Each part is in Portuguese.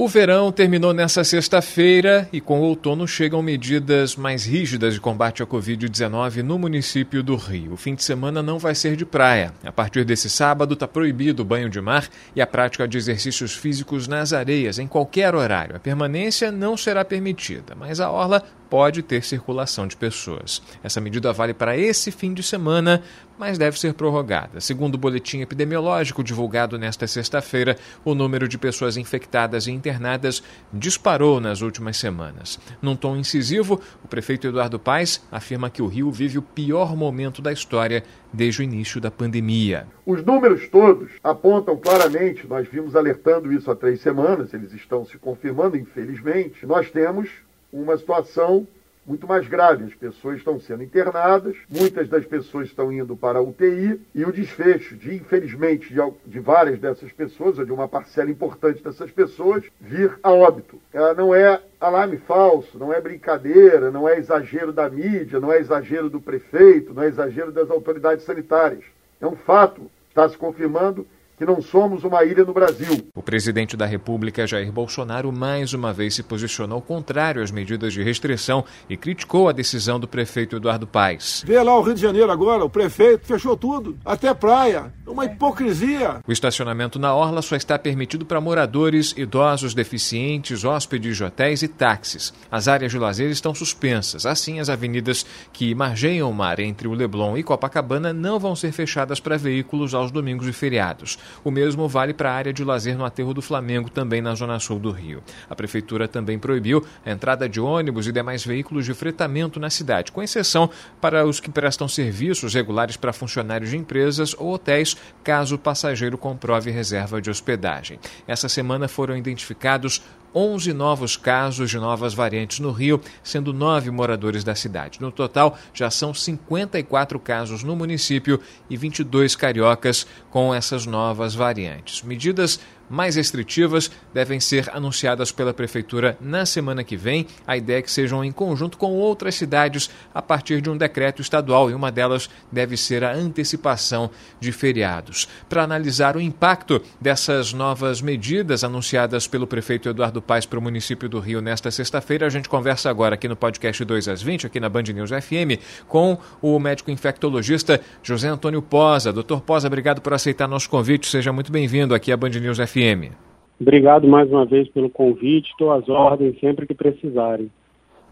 O verão terminou nesta sexta-feira e com o outono chegam medidas mais rígidas de combate à Covid-19 no município do Rio. O fim de semana não vai ser de praia. A partir desse sábado está proibido o banho de mar e a prática de exercícios físicos nas areias em qualquer horário. A permanência não será permitida, mas a orla pode ter circulação de pessoas. Essa medida vale para esse fim de semana, mas deve ser prorrogada. Segundo o boletim epidemiológico divulgado nesta sexta-feira, o número de pessoas infectadas e internadas disparou nas últimas semanas. Num tom incisivo, o prefeito Eduardo Paes afirma que o Rio vive o pior momento da história desde o início da pandemia. Os números todos apontam claramente, nós vimos alertando isso há três semanas, eles estão se confirmando, infelizmente. Nós temos uma situação muito mais grave. As pessoas estão sendo internadas, muitas das pessoas estão indo para a UTI e o desfecho de, infelizmente, de, de várias dessas pessoas, ou de uma parcela importante dessas pessoas, vir a óbito. Ela não é alarme falso, não é brincadeira, não é exagero da mídia, não é exagero do prefeito, não é exagero das autoridades sanitárias. É um fato, está se confirmando que não somos uma ilha no Brasil. O presidente da República, Jair Bolsonaro, mais uma vez se posicionou contrário às medidas de restrição e criticou a decisão do prefeito Eduardo Paes. Vê lá o Rio de Janeiro agora, o prefeito fechou tudo, até praia. Uma hipocrisia. O estacionamento na orla só está permitido para moradores, idosos, deficientes, hóspedes de hotéis e táxis. As áreas de lazer estão suspensas. Assim, as avenidas que margeiam o mar entre o Leblon e Copacabana não vão ser fechadas para veículos aos domingos e feriados. O mesmo vale para a área de lazer no aterro do Flamengo, também na zona sul do Rio. A prefeitura também proibiu a entrada de ônibus e demais veículos de fretamento na cidade, com exceção para os que prestam serviços regulares para funcionários de empresas ou hotéis, caso o passageiro comprove reserva de hospedagem. Essa semana foram identificados 11 novos casos de novas variantes no Rio, sendo nove moradores da cidade. No total, já são 54 casos no município e 22 cariocas com essas novas variantes. Medidas mais restritivas devem ser anunciadas pela Prefeitura na semana que vem. A ideia é que sejam em conjunto com outras cidades a partir de um decreto estadual, e uma delas deve ser a antecipação de feriados. Para analisar o impacto dessas novas medidas anunciadas pelo prefeito Eduardo Paes para o município do Rio nesta sexta-feira, a gente conversa agora aqui no podcast 2 às 20, aqui na Band News FM, com o médico infectologista José Antônio Posa. Doutor Posa, obrigado por aceitar nosso convite. Seja muito bem-vindo aqui à Band News FM. FM. Obrigado mais uma vez pelo convite, estou às ordens sempre que precisarem.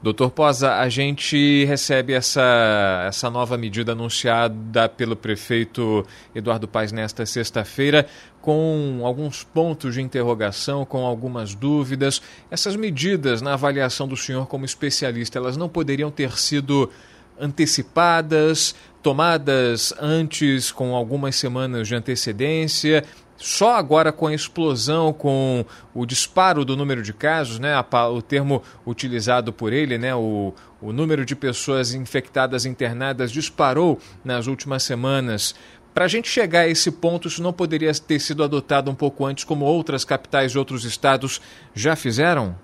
Doutor Posa, a gente recebe essa, essa nova medida anunciada pelo prefeito Eduardo Paes nesta sexta-feira, com alguns pontos de interrogação, com algumas dúvidas. Essas medidas, na avaliação do senhor como especialista, elas não poderiam ter sido antecipadas, tomadas antes, com algumas semanas de antecedência? Só agora com a explosão, com o disparo do número de casos, né, o termo utilizado por ele, né, o, o número de pessoas infectadas internadas disparou nas últimas semanas. Para a gente chegar a esse ponto, isso não poderia ter sido adotado um pouco antes, como outras capitais de outros estados já fizeram?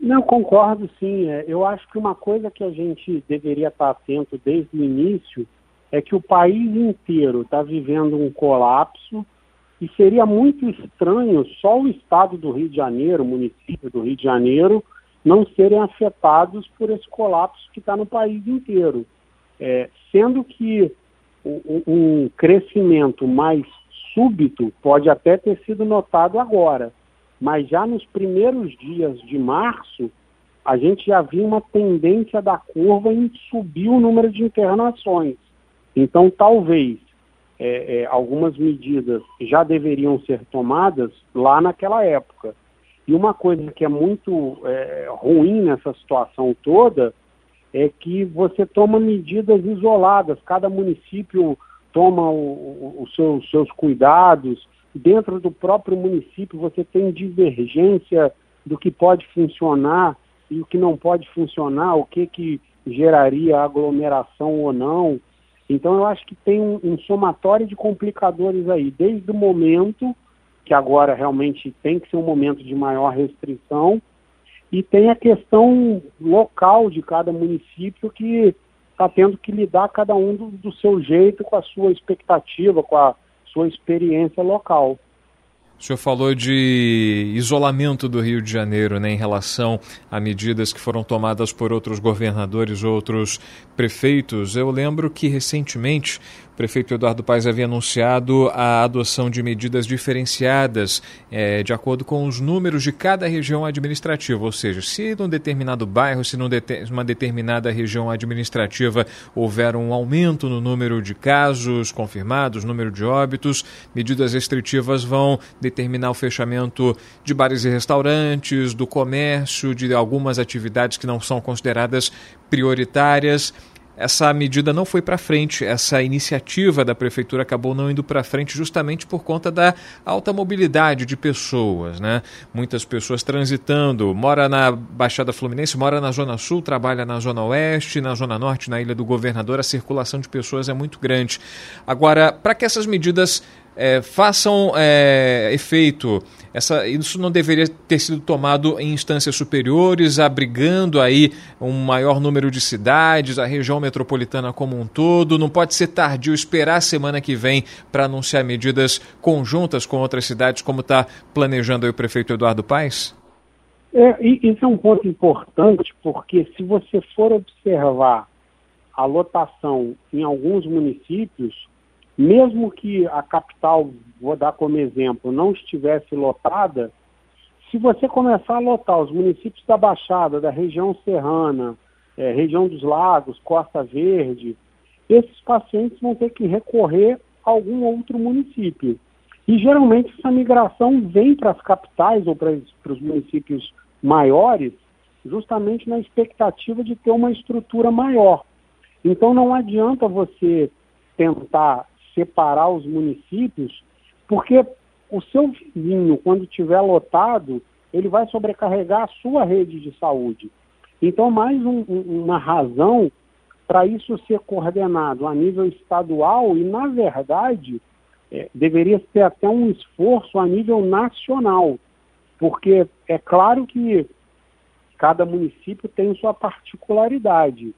Não, concordo sim. É, eu acho que uma coisa que a gente deveria estar atento desde o início é que o país inteiro está vivendo um colapso e seria muito estranho só o estado do Rio de Janeiro, o município do Rio de Janeiro, não serem afetados por esse colapso que está no país inteiro. É, sendo que um, um crescimento mais súbito pode até ter sido notado agora, mas já nos primeiros dias de março, a gente já viu uma tendência da curva em subir o número de internações. Então, talvez é, é, algumas medidas já deveriam ser tomadas lá naquela época. E uma coisa que é muito é, ruim nessa situação toda é que você toma medidas isoladas, cada município toma os seu, seus cuidados, dentro do próprio município você tem divergência do que pode funcionar e o que não pode funcionar, o que, que geraria aglomeração ou não. Então eu acho que tem um, um somatório de complicadores aí, desde o momento que agora realmente tem que ser um momento de maior restrição, e tem a questão local de cada município que está tendo que lidar cada um do, do seu jeito, com a sua expectativa, com a sua experiência local. O senhor falou de isolamento do Rio de Janeiro né, em relação a medidas que foram tomadas por outros governadores, outros prefeitos. Eu lembro que recentemente o prefeito Eduardo Paes havia anunciado a adoção de medidas diferenciadas é, de acordo com os números de cada região administrativa, ou seja, se num determinado bairro, se numa determinada região administrativa houver um aumento no número de casos confirmados, número de óbitos, medidas restritivas vão determinar o fechamento de bares e restaurantes, do comércio, de algumas atividades que não são consideradas prioritárias essa medida não foi para frente, essa iniciativa da prefeitura acabou não indo para frente justamente por conta da alta mobilidade de pessoas, né? Muitas pessoas transitando, mora na Baixada Fluminense, mora na Zona Sul, trabalha na Zona Oeste, na Zona Norte, na Ilha do Governador, a circulação de pessoas é muito grande. Agora, para que essas medidas é, façam é, efeito. Essa, isso não deveria ter sido tomado em instâncias superiores, abrigando aí um maior número de cidades, a região metropolitana como um todo. Não pode ser tardio esperar a semana que vem para anunciar medidas conjuntas com outras cidades, como está planejando o prefeito Eduardo Paes? É, isso é um ponto importante, porque se você for observar a lotação em alguns municípios, mesmo que a capital, vou dar como exemplo, não estivesse lotada, se você começar a lotar os municípios da Baixada, da região serrana, é, região dos lagos, Costa Verde, esses pacientes vão ter que recorrer a algum outro município. E geralmente essa migração vem para as capitais ou para os municípios maiores, justamente na expectativa de ter uma estrutura maior. Então não adianta você tentar separar os municípios, porque o seu vizinho, quando estiver lotado, ele vai sobrecarregar a sua rede de saúde. Então, mais um, uma razão para isso ser coordenado a nível estadual e, na verdade, é, deveria ser até um esforço a nível nacional, porque é claro que cada município tem sua particularidade.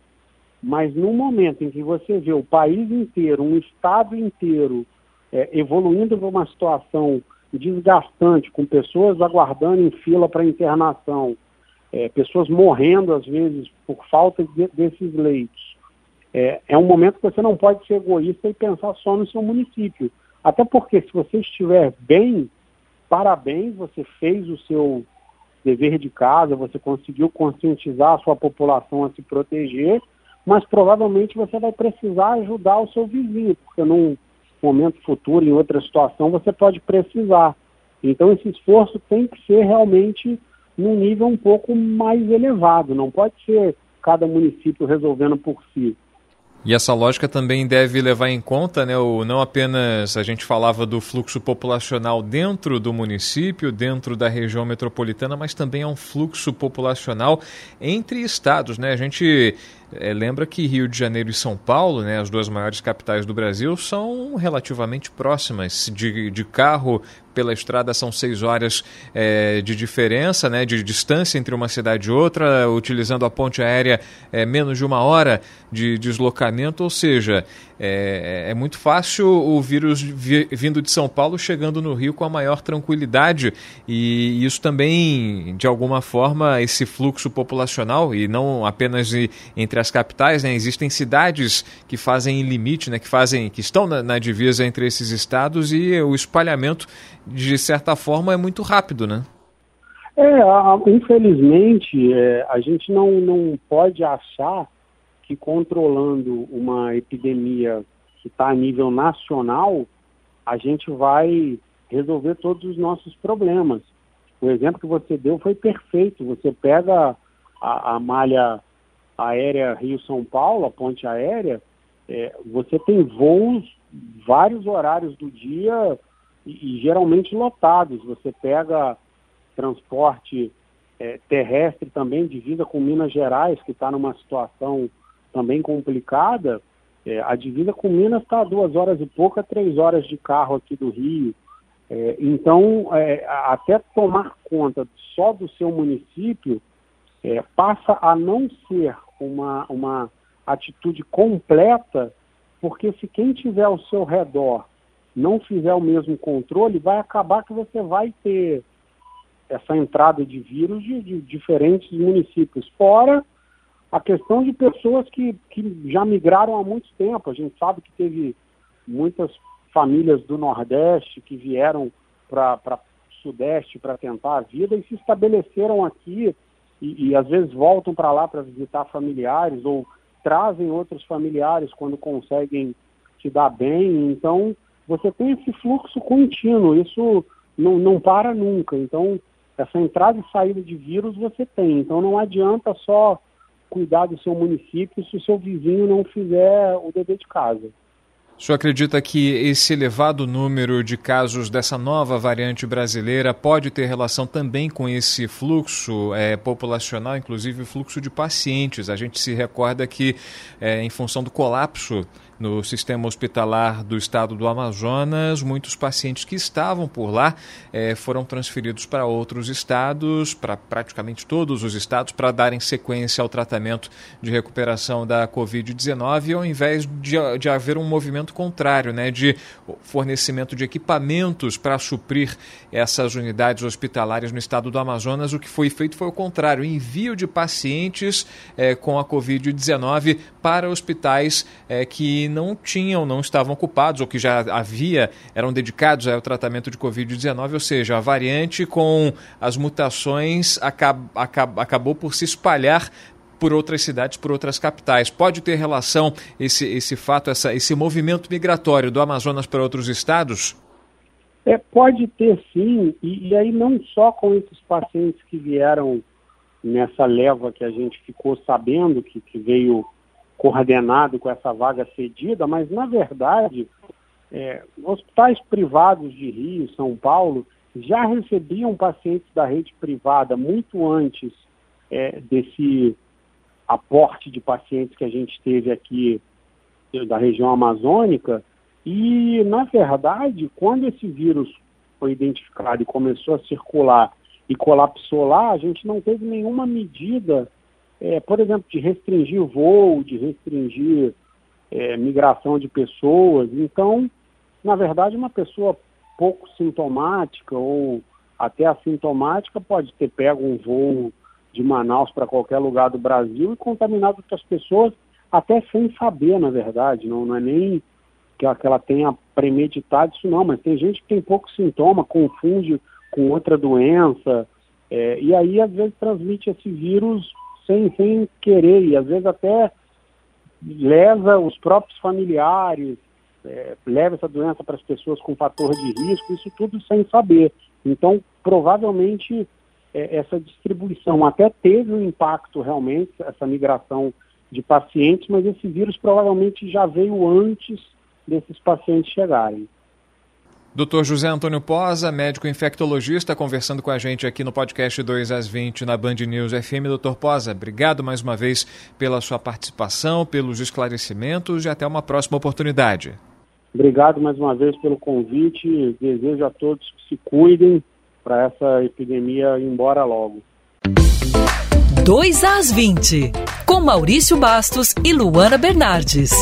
Mas no momento em que você vê o país inteiro, um estado inteiro, é, evoluindo para uma situação desgastante, com pessoas aguardando em fila para internação, é, pessoas morrendo às vezes por falta de, desses leitos, é, é um momento que você não pode ser egoísta e pensar só no seu município. Até porque se você estiver bem, parabéns, você fez o seu dever de casa, você conseguiu conscientizar a sua população a se proteger mas provavelmente você vai precisar ajudar o seu vizinho, porque num momento futuro, em outra situação, você pode precisar. Então esse esforço tem que ser realmente num nível um pouco mais elevado, não pode ser cada município resolvendo por si. E essa lógica também deve levar em conta, né, o, não apenas a gente falava do fluxo populacional dentro do município, dentro da região metropolitana, mas também é um fluxo populacional entre estados. Né? A gente é, lembra que Rio de Janeiro e São Paulo, né, as duas maiores capitais do Brasil, são relativamente próximas. De, de carro pela estrada são seis horas é, de diferença, né, de distância entre uma cidade e outra, utilizando a ponte aérea é, menos de uma hora de deslocamento, ou seja, é, é muito fácil o vírus vi, vindo de São Paulo chegando no Rio com a maior tranquilidade e isso também, de alguma forma, esse fluxo populacional e não apenas entre as capitais, né, existem cidades que fazem limite, né, que fazem, que estão na, na divisa entre esses estados e o espalhamento de certa forma é muito rápido, né? É, infelizmente, é, a gente não, não pode achar que controlando uma epidemia que está a nível nacional, a gente vai resolver todos os nossos problemas. O exemplo que você deu foi perfeito. Você pega a, a malha aérea Rio-São Paulo, a ponte aérea, é, você tem voos vários horários do dia e, e geralmente lotados. Você pega transporte é, terrestre também, divisa com Minas Gerais, que está numa situação também complicada. É, a divisa com Minas está a duas horas e pouca, três horas de carro aqui do Rio. É, então, é, até tomar conta só do seu município é, passa a não ser uma, uma atitude completa, porque se quem tiver ao seu redor não fizer o mesmo controle, vai acabar que você vai ter essa entrada de vírus de, de diferentes municípios. Fora a questão de pessoas que, que já migraram há muito tempo. A gente sabe que teve muitas famílias do Nordeste que vieram para o Sudeste para tentar a vida e se estabeleceram aqui e, e às vezes voltam para lá para visitar familiares ou trazem outros familiares quando conseguem se dar bem. Então, você tem esse fluxo contínuo, isso não, não para nunca. Então, essa entrada e saída de vírus você tem. Então, não adianta só cuidar do seu município se o seu vizinho não fizer o dever de casa. O senhor acredita que esse elevado número de casos dessa nova variante brasileira pode ter relação também com esse fluxo é, populacional, inclusive o fluxo de pacientes? A gente se recorda que, é, em função do colapso no sistema hospitalar do estado do Amazonas, muitos pacientes que estavam por lá eh, foram transferidos para outros estados, para praticamente todos os estados, para darem sequência ao tratamento de recuperação da Covid-19, ao invés de, de haver um movimento contrário, né, de fornecimento de equipamentos para suprir essas unidades hospitalares no estado do Amazonas, o que foi feito foi o contrário, envio de pacientes eh, com a Covid-19 para hospitais eh, que não tinham, não estavam ocupados ou que já havia, eram dedicados ao tratamento de Covid-19, ou seja, a variante com as mutações acab, acab, acabou por se espalhar por outras cidades, por outras capitais. Pode ter relação esse, esse fato, essa, esse movimento migratório do Amazonas para outros estados? É, pode ter sim, e, e aí não só com esses pacientes que vieram nessa leva que a gente ficou sabendo que, que veio coordenado com essa vaga cedida, mas na verdade, é, hospitais privados de Rio, São Paulo, já recebiam pacientes da rede privada muito antes é, desse aporte de pacientes que a gente teve aqui da região amazônica. E, na verdade, quando esse vírus foi identificado e começou a circular e colapsou lá, a gente não teve nenhuma medida é, por exemplo, de restringir voo, de restringir é, migração de pessoas. Então, na verdade, uma pessoa pouco sintomática ou até assintomática pode ter pego um voo de Manaus para qualquer lugar do Brasil e contaminado outras pessoas, até sem saber, na verdade. Não, não é nem que ela, que ela tenha premeditado isso, não, mas tem gente que tem pouco sintoma, confunde com outra doença, é, e aí às vezes transmite esse vírus sem, sem querer, e às vezes até leva os próprios familiares, é, leva essa doença para as pessoas com fator de risco, isso tudo sem saber. Então, provavelmente, é, essa distribuição até teve um impacto realmente, essa migração de pacientes, mas esse vírus provavelmente já veio antes desses pacientes chegarem. Dr. José Antônio Posa, médico infectologista, conversando com a gente aqui no podcast 2 às 20 na Band News FM. Doutor Posa, obrigado mais uma vez pela sua participação, pelos esclarecimentos e até uma próxima oportunidade. Obrigado mais uma vez pelo convite. Desejo a todos que se cuidem para essa epidemia ir embora logo. 2 às 20, com Maurício Bastos e Luana Bernardes.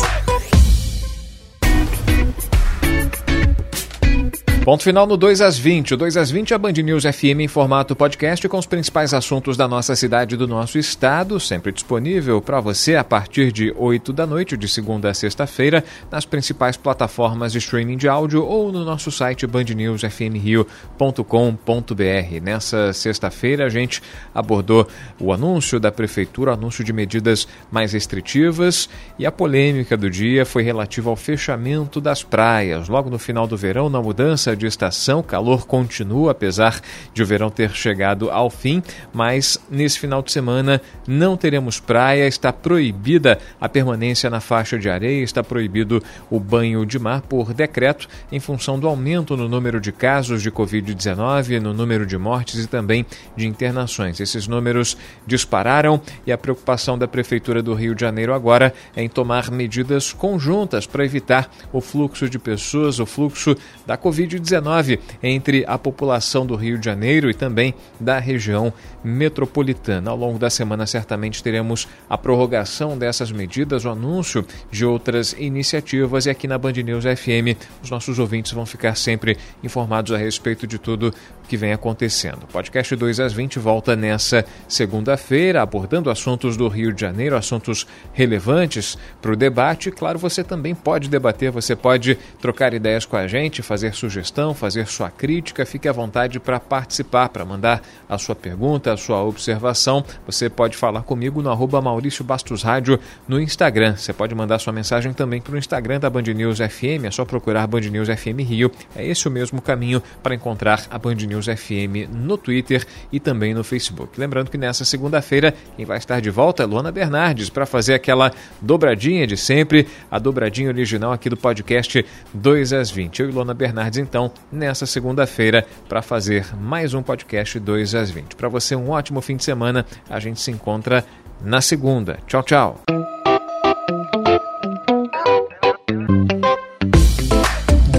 Ponto final no 2 às 20. O 2 às 20 é a Band News FM em formato podcast com os principais assuntos da nossa cidade e do nosso estado, sempre disponível para você a partir de 8 da noite, de segunda a sexta-feira, nas principais plataformas de streaming de áudio ou no nosso site bandnewsfmrio.com.br. Nessa sexta-feira a gente abordou o anúncio da prefeitura, o anúncio de medidas mais restritivas e a polêmica do dia foi relativa ao fechamento das praias. Logo no final do verão, na mudança mudança de estação, o calor continua, apesar de o verão ter chegado ao fim, mas nesse final de semana não teremos praia, está proibida a permanência na faixa de areia, está proibido o banho de mar por decreto em função do aumento no número de casos de Covid-19, no número de mortes e também de internações. Esses números dispararam e a preocupação da Prefeitura do Rio de Janeiro agora é em tomar medidas conjuntas para evitar o fluxo de pessoas, o fluxo da Covid-19 entre a população do Rio de Janeiro e também da região metropolitana. Ao longo da semana, certamente teremos a prorrogação dessas medidas, o anúncio de outras iniciativas e aqui na Band News FM os nossos ouvintes vão ficar sempre informados a respeito de tudo que vem acontecendo. O podcast 2 às 20 volta nessa segunda-feira, abordando assuntos do Rio de Janeiro, assuntos relevantes para o debate. Claro, você também pode debater, você pode trocar ideias com a gente, fazer sugestão, fazer sua crítica. Fique à vontade para participar, para mandar a sua pergunta, a sua observação. Você pode falar comigo no arroba Maurício Bastos Rádio no Instagram. Você pode mandar sua mensagem também para o Instagram da Band News FM, é só procurar Band News FM Rio. É esse o mesmo caminho para encontrar a Band News News FM no Twitter e também no Facebook. Lembrando que nessa segunda-feira quem vai estar de volta é Luana Bernardes para fazer aquela dobradinha de sempre, a dobradinha original aqui do podcast 2 às 20. Eu e Luana Bernardes, então, nessa segunda-feira para fazer mais um podcast 2 às 20. Para você, um ótimo fim de semana. A gente se encontra na segunda. Tchau, tchau.